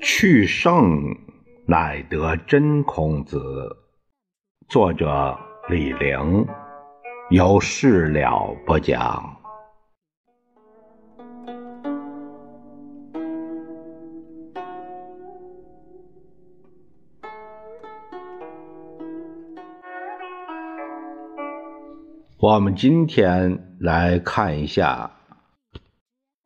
去圣乃得真孔子。作者李陵，有事了不讲。我们今天来看一下，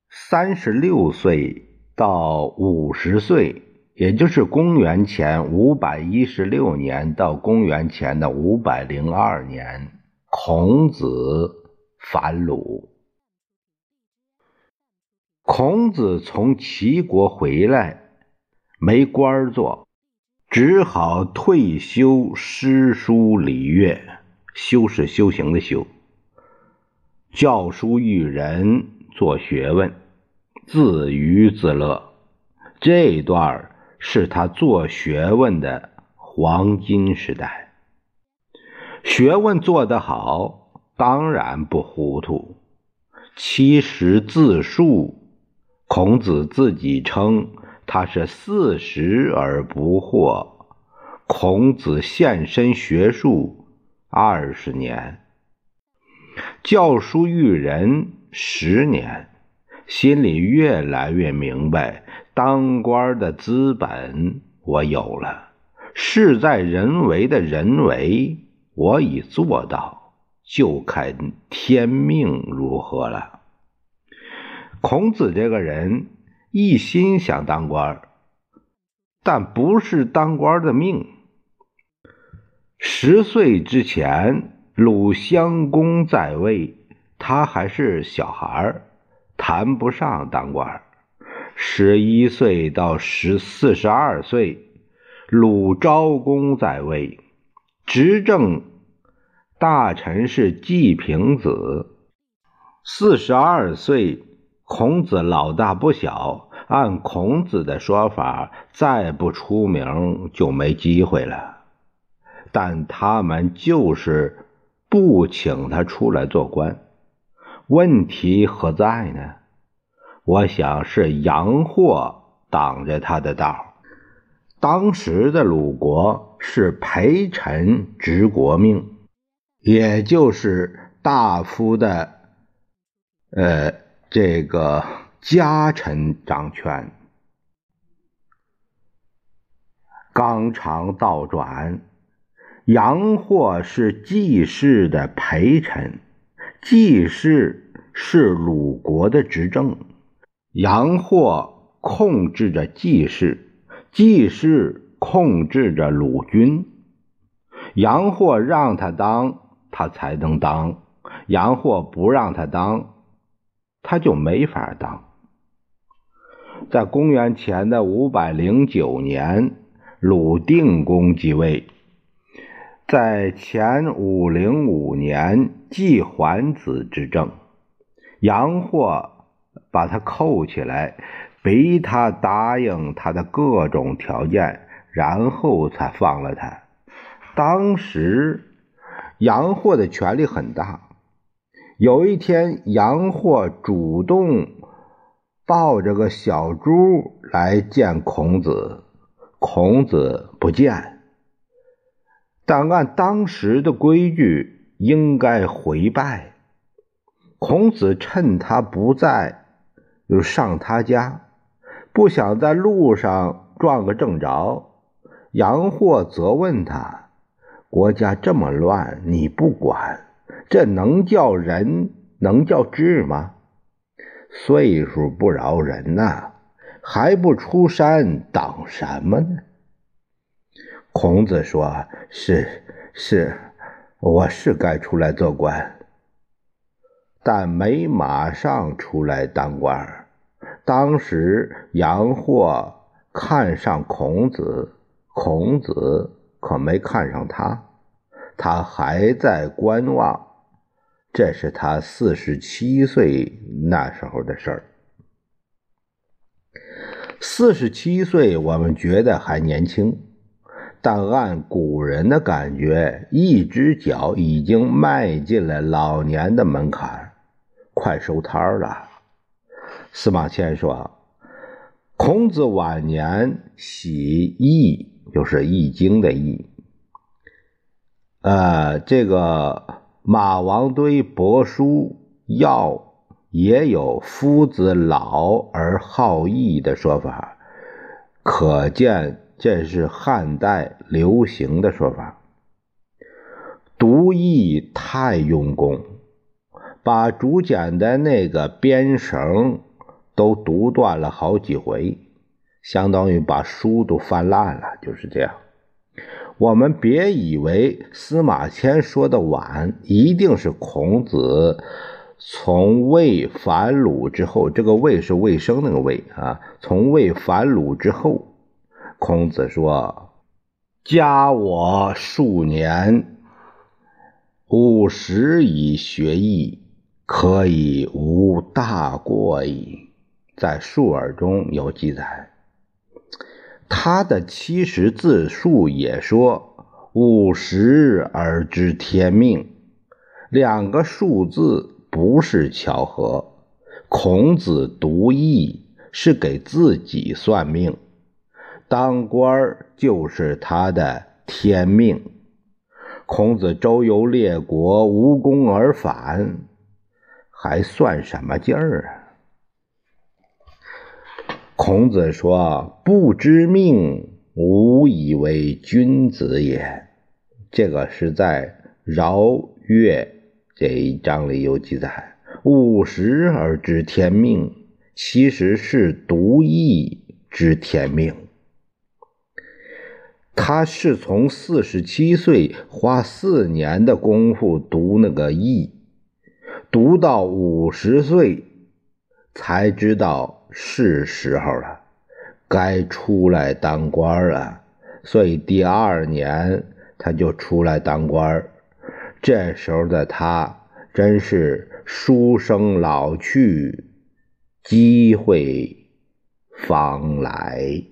三十六岁。到五十岁，也就是公元前五百一十六年到公元前的五百零二年，孔子反鲁。孔子从齐国回来，没官儿做，只好退休诗书礼乐。修是修行的修，教书育人，做学问。自娱自乐，这段是他做学问的黄金时代。学问做得好，当然不糊涂。其实自述，孔子自己称他是四十而不惑。孔子献身学术二十年，教书育人十年。心里越来越明白，当官的资本我有了，事在人为的人为我已做到，就看天命如何了。孔子这个人一心想当官，但不是当官的命。十岁之前，鲁襄公在位，他还是小孩儿。谈不上当官。十一岁到十四十二岁，鲁昭公在位，执政大臣是季平子。四十二岁，孔子老大不小，按孔子的说法，再不出名就没机会了。但他们就是不请他出来做官。问题何在呢？我想是杨霍挡着他的道。当时的鲁国是陪臣执国命，也就是大夫的，呃，这个家臣掌权。纲常倒转，杨霍是季氏的陪臣。季氏是鲁国的执政，杨霍控制着季氏，季氏控制着鲁军。杨霍让他当，他才能当；杨霍不让他当，他就没法当。在公元前的五百零九年，鲁定公即位。在前五零五年，季桓子执政，杨霍把他扣起来，逼他答应他的各种条件，然后才放了他。当时杨霍的权力很大。有一天，杨霍主动抱着个小猪来见孔子，孔子不见。但按当时的规矩，应该回拜。孔子趁他不在，又上他家，不想在路上撞个正着。杨霍责问他：“国家这么乱，你不管，这能叫人？能叫智吗？岁数不饶人呐，还不出山，等什么呢？”孔子说：“是是，我是该出来做官，但没马上出来当官。当时杨霍看上孔子，孔子可没看上他，他还在观望。这是他四十七岁那时候的事儿。四十七岁，我们觉得还年轻。”但按古人的感觉，一只脚已经迈进了老年的门槛，快收摊了。司马迁说：“孔子晚年喜易，就是《易经》的易。呃，这个马王堆帛书要也有夫子老而好易的说法，可见。”这是汉代流行的说法。读易太用功，把竹简的那个编绳都读断了好几回，相当于把书都翻烂了，就是这样。我们别以为司马迁说的晚，一定是孔子从魏反鲁之后，这个魏是魏生那个魏啊，从魏反鲁之后。孔子说：“加我数年，五十以学艺，可以无大过矣。”在《述耳》中有记载。他的七十字数也说：“五十而知天命。”两个数字不是巧合。孔子读易是给自己算命。当官就是他的天命。孔子周游列国，无功而返，还算什么劲儿啊？孔子说：“不知命，无以为君子也。”这个是在《饶乐》这一章里有记载。五十而知天命，其实是独易知天命。他是从四十七岁花四年的功夫读那个易，读到五十岁才知道是时候了，该出来当官了。所以第二年他就出来当官。这时候的他真是书生老去，机会方来。